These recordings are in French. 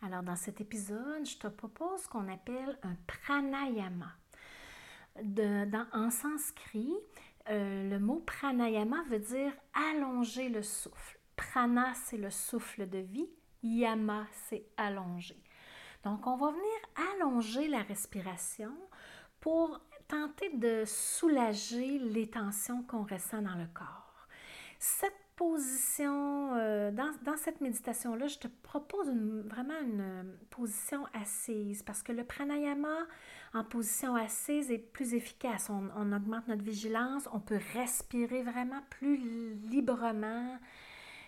Alors, dans cet épisode, je te propose ce qu'on appelle un pranayama. dans, en sanskrit, euh, le mot pranayama veut dire allonger le souffle. Prana, c'est le souffle de vie. Yama, c'est allonger. Donc, on va venir allonger la respiration pour tenter de soulager les tensions qu'on ressent dans le corps. Cette position, dans, cette méditation-là, je te propose vraiment une euh, position assise parce que le pranayama en position assise est plus efficace. On, augmente notre vigilance, on peut respirer vraiment plus librement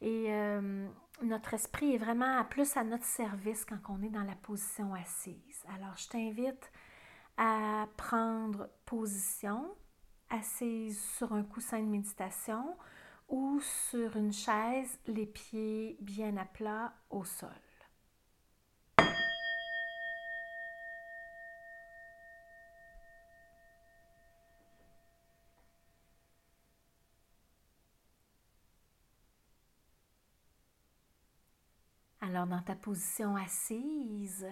et euh, notre esprit est vraiment plus à notre service quand on est dans la position assise. Alors, je t'invite à prendre position assise sur un coussin de méditation ou sur une chaise, les pieds bien à plat au sol. Alors dans ta position assise,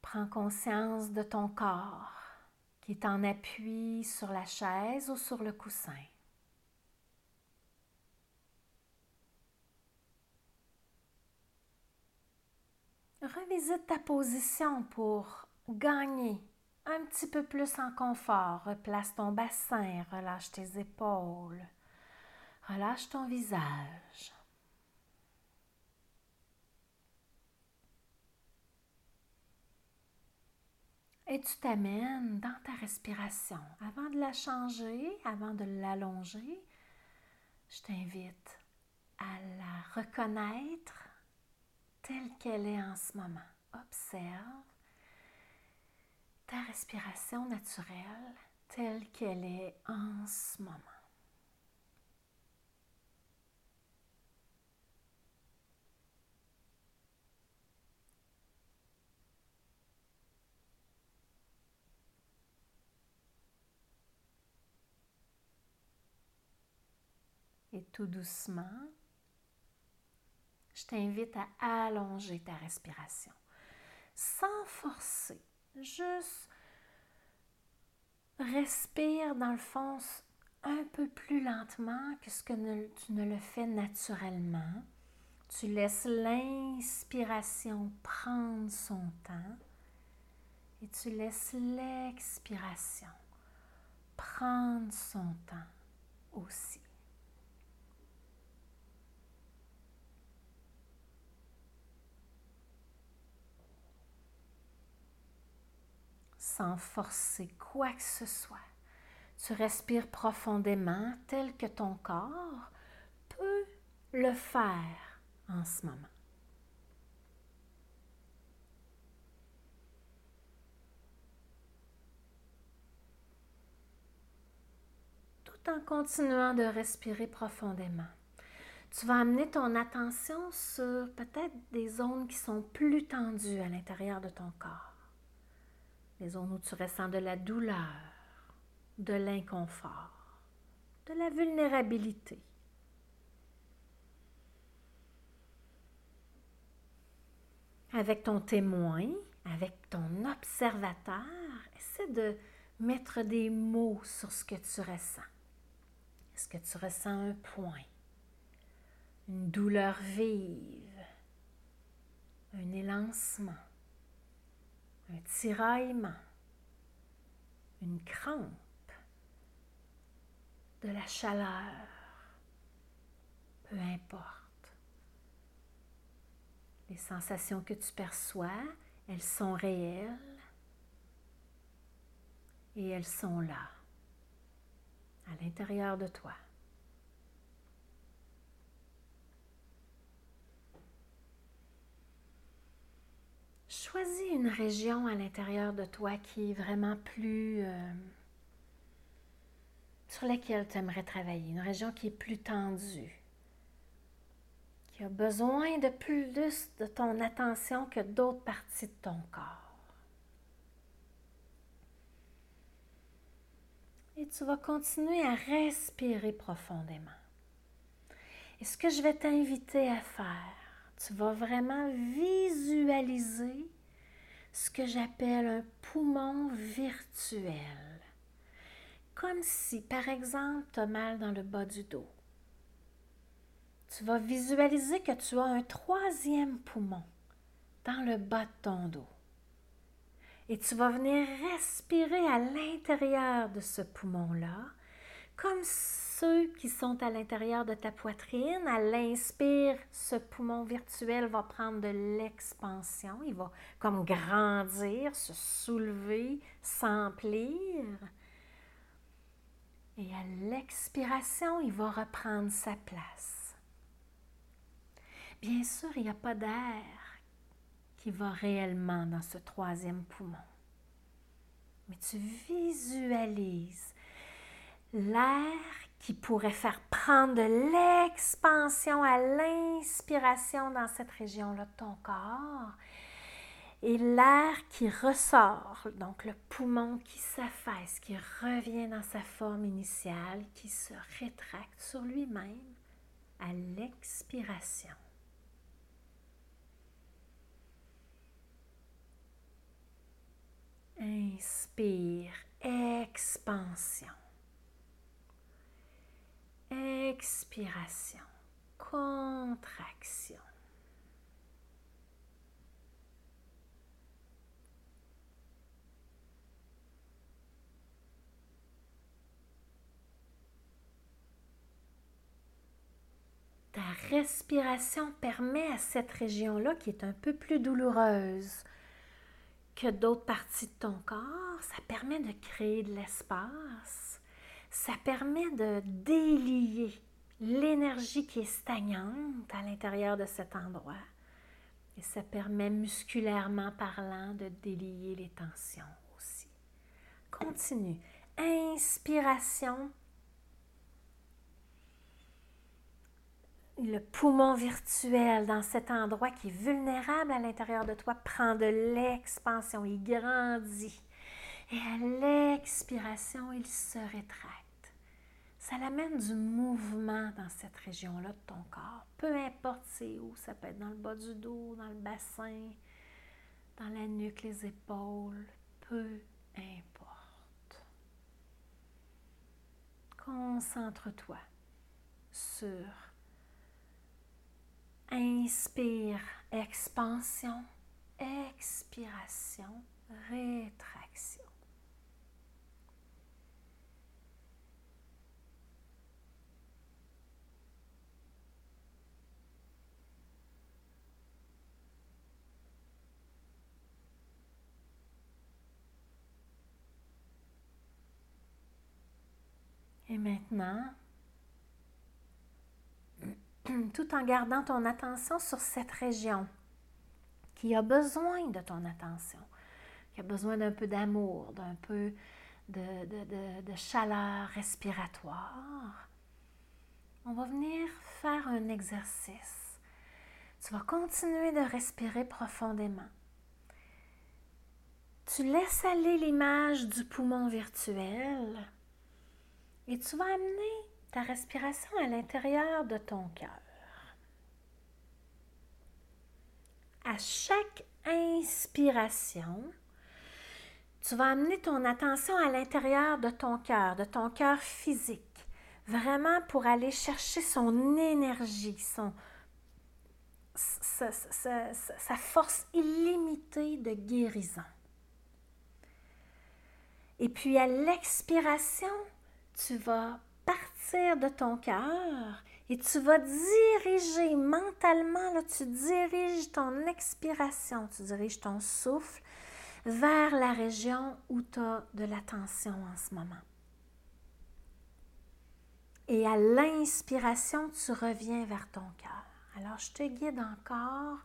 prends conscience de ton corps qui est en appui sur la chaise ou sur le coussin. Revisite ta position pour gagner un petit peu plus en confort. Replace ton bassin, relâche tes épaules, relâche ton visage. Et tu t'amènes dans ta respiration. Avant de la changer, avant de l'allonger, je t'invite à la reconnaître telle qu'elle est en ce moment. Observe ta respiration naturelle telle qu'elle est en ce moment. Et tout doucement, t'invite à allonger ta respiration sans forcer. Juste respire dans le fond un peu plus lentement que ce que tu ne le fais naturellement. Tu laisses l'inspiration prendre son temps et tu laisses l'expiration prendre son temps aussi. Sans forcer quoi que ce soit. Tu respires profondément tel que ton corps peut le faire en ce moment. Tout en continuant de respirer profondément. Tu vas amener ton attention sur peut-être des zones qui sont plus tendues à l'intérieur de ton corps où tu ressens de la douleur, de l'inconfort, de la vulnérabilité. Avec ton témoin, avec ton observateur, essaie de mettre des mots sur ce que tu ressens. Est-ce que tu ressens un point, une douleur vive, un élancement? Un tiraillement, une crampe, de la chaleur, peu importe. Les sensations que tu perçois, elles sont réelles et elles sont là, à l'intérieur de toi. Choisis une région à l'intérieur de toi qui est vraiment plus... Euh, sur laquelle tu aimerais travailler, une région qui est plus tendue, qui a besoin de plus de ton attention que d'autres parties de ton corps. Et tu vas continuer à respirer profondément. Et ce que je vais t'inviter à faire, Tu vas vraiment visualiser ce que j'appelle un poumon virtuel. Comme si, par exemple, tu as mal dans le bas du dos. Tu vas visualiser que tu as un troisième poumon dans le bas de ton dos. Et tu vas venir respirer à l'intérieur de ce poumon-là, comme ceux qui sont à l'intérieur de ta poitrine. À l'inspire, ce poumon virtuel va prendre de l'expansion, il va comme grandir, se soulever, s'emplir. Et à l'expiration, il va reprendre sa place. Bien sûr, il n'y a pas d'air qui va réellement dans ce troisième poumon. Mais tu visualises l'air qui pourrait faire prendre de l'expansion à l'inspiration dans cette région-là de ton corps. Et l'air qui ressort, donc le poumon qui s'affaisse, qui revient dans sa forme initiale, qui se rétracte sur lui-même à l'expiration. Inspire, expansion. Expiration, contraction. Ta respiration permet à cette région-là, qui est un peu plus douloureuse, que d'autres parties de ton corps, ça permet de créer de l'espace, ça permet de délier l'énergie qui est stagnante à l'intérieur de cet endroit. Et ça permet musculairement parlant de délier les tensions aussi. Continue. Inspiration le poumon virtuel dans cet endroit qui est vulnérable à l'intérieur de toi prend de l'expansion, il grandit. Et à l'expiration, il se rétracte. Ça l'amène du mouvement dans cette région-là de ton corps. Peu importe c'est où, ça peut être dans le bas du dos, dans le bassin, dans la nuque, les épaules, peu importe. Concentre-toi sur Inspire, expansion, expiration, rétraction. Et maintenant, tout en gardant ton attention sur cette région qui a besoin de ton attention, qui a besoin d'un peu d'amour, d'un peu de, chaleur respiratoire. On va venir faire un exercice. Tu vas continuer de respirer profondément. Tu laisses aller l'image du poumon virtuel et tu vas amener ta respiration à l'intérieur de ton cœur. À chaque inspiration, tu vas amener ton attention à l'intérieur de ton cœur, de ton cœur physique, vraiment pour aller chercher son énergie, son, sa, sa force illimitée de guérison. Et puis à l'expiration, tu vas partir de ton cœur et tu vas diriger mentalement, tu diriges ton expiration, tu diriges ton souffle vers la région où tu as de la tension en ce moment. Et à l'inspiration, tu reviens vers ton cœur. Alors, je te guide encore.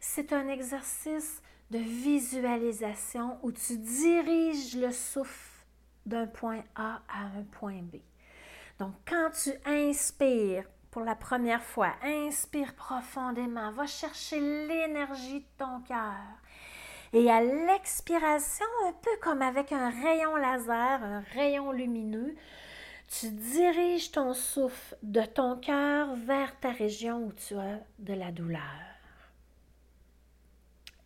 C'est un exercice de visualisation où tu diriges le souffle d'un point A à un point B. Donc, quand tu inspires pour la première fois, inspire profondément, va chercher l'énergie de ton cœur. Et à l'expiration, un peu comme avec un rayon laser, un rayon lumineux, tu diriges ton souffle de ton cœur vers ta région où tu as de la douleur.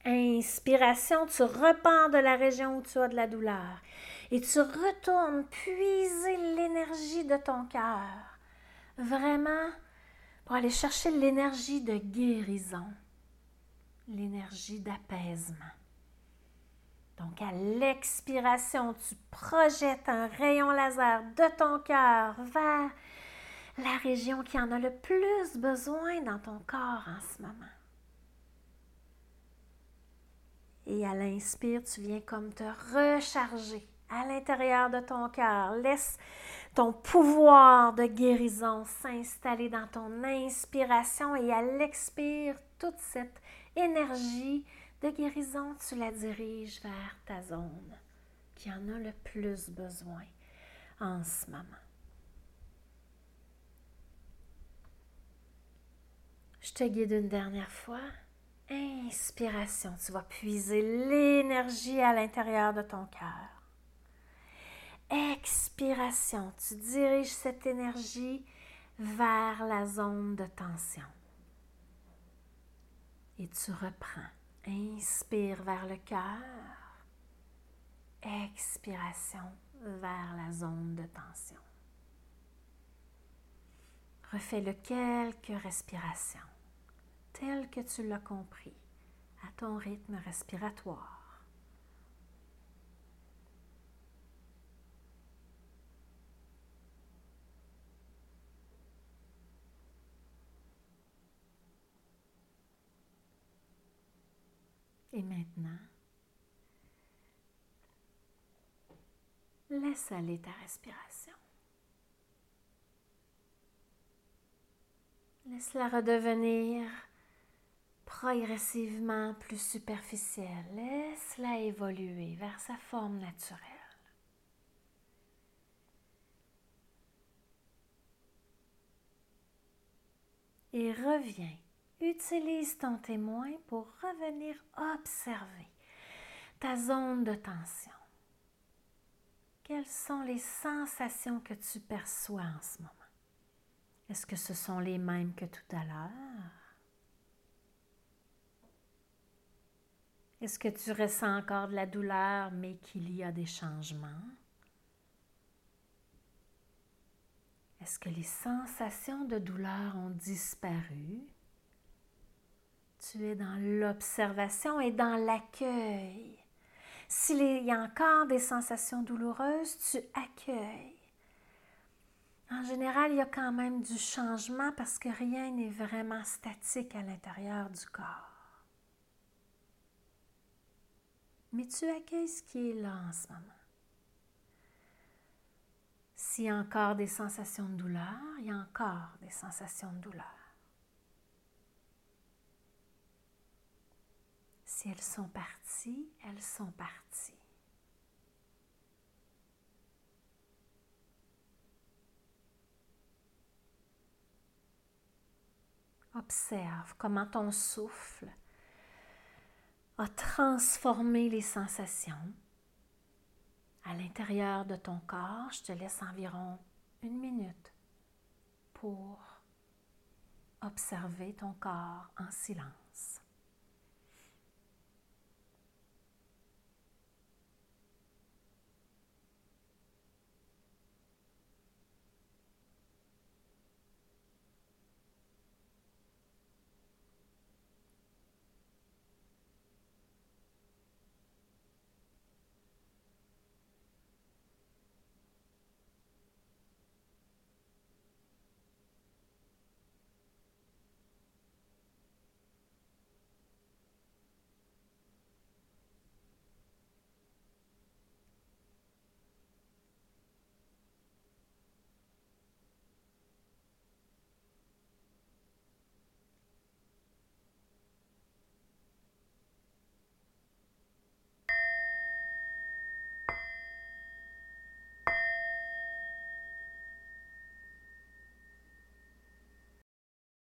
Inspiration, tu repars de la région où tu as de la douleur et tu retournes puiser l'énergie de ton cœur. Vraiment pour aller chercher l'énergie de guérison, l'énergie d'apaisement. Donc à l'expiration, tu projettes un rayon laser de ton cœur vers la région qui en a le plus besoin dans ton corps en ce moment. Et à l'inspire, tu viens comme te recharger à l'intérieur de ton cœur. Laisse ton pouvoir de guérison s'installer dans ton inspiration et à l'expire, toute cette énergie de guérison, tu la diriges vers ta zone qui en a le plus besoin en ce moment. Je te guide une dernière fois. Inspiration, tu vas puiser l'énergie à l'intérieur de ton cœur. Expiration, tu diriges cette énergie vers la zone de tension. Et tu reprends. Inspire vers le cœur. Expiration vers la zone de tension. Refais-le quelques respirations tel que tu l'as compris, à ton rythme respiratoire. Et laisse aller ta respiration. Laisse-la redevenir progressivement plus superficielle. Laisse-la évoluer vers sa forme naturelle. Et reviens. Utilise ton témoin pour revenir observer ta zone de tension. Quelles sont les sensations que tu perçois en ce moment? Est-ce que ce sont les mêmes que tout à l'heure? Est-ce que tu ressens encore de la douleur, mais qu'il y a des changements? Est-ce que les sensations de douleur ont disparu? Tu es dans l'observation et dans l'accueil. S'il y a encore des sensations douloureuses, tu accueilles. En général, il y a quand même du changement parce que rien n'est vraiment statique à l'intérieur du corps. mais tu accueilles ce qui est là en ce moment. S'il y a encore des sensations de douleur, il y a encore des sensations de douleur. Elles sont parties, elles sont parties. Observe comment ton souffle a transformé les sensations à l'intérieur de ton corps. Je te laisse environ une minute pour observer ton corps en silence.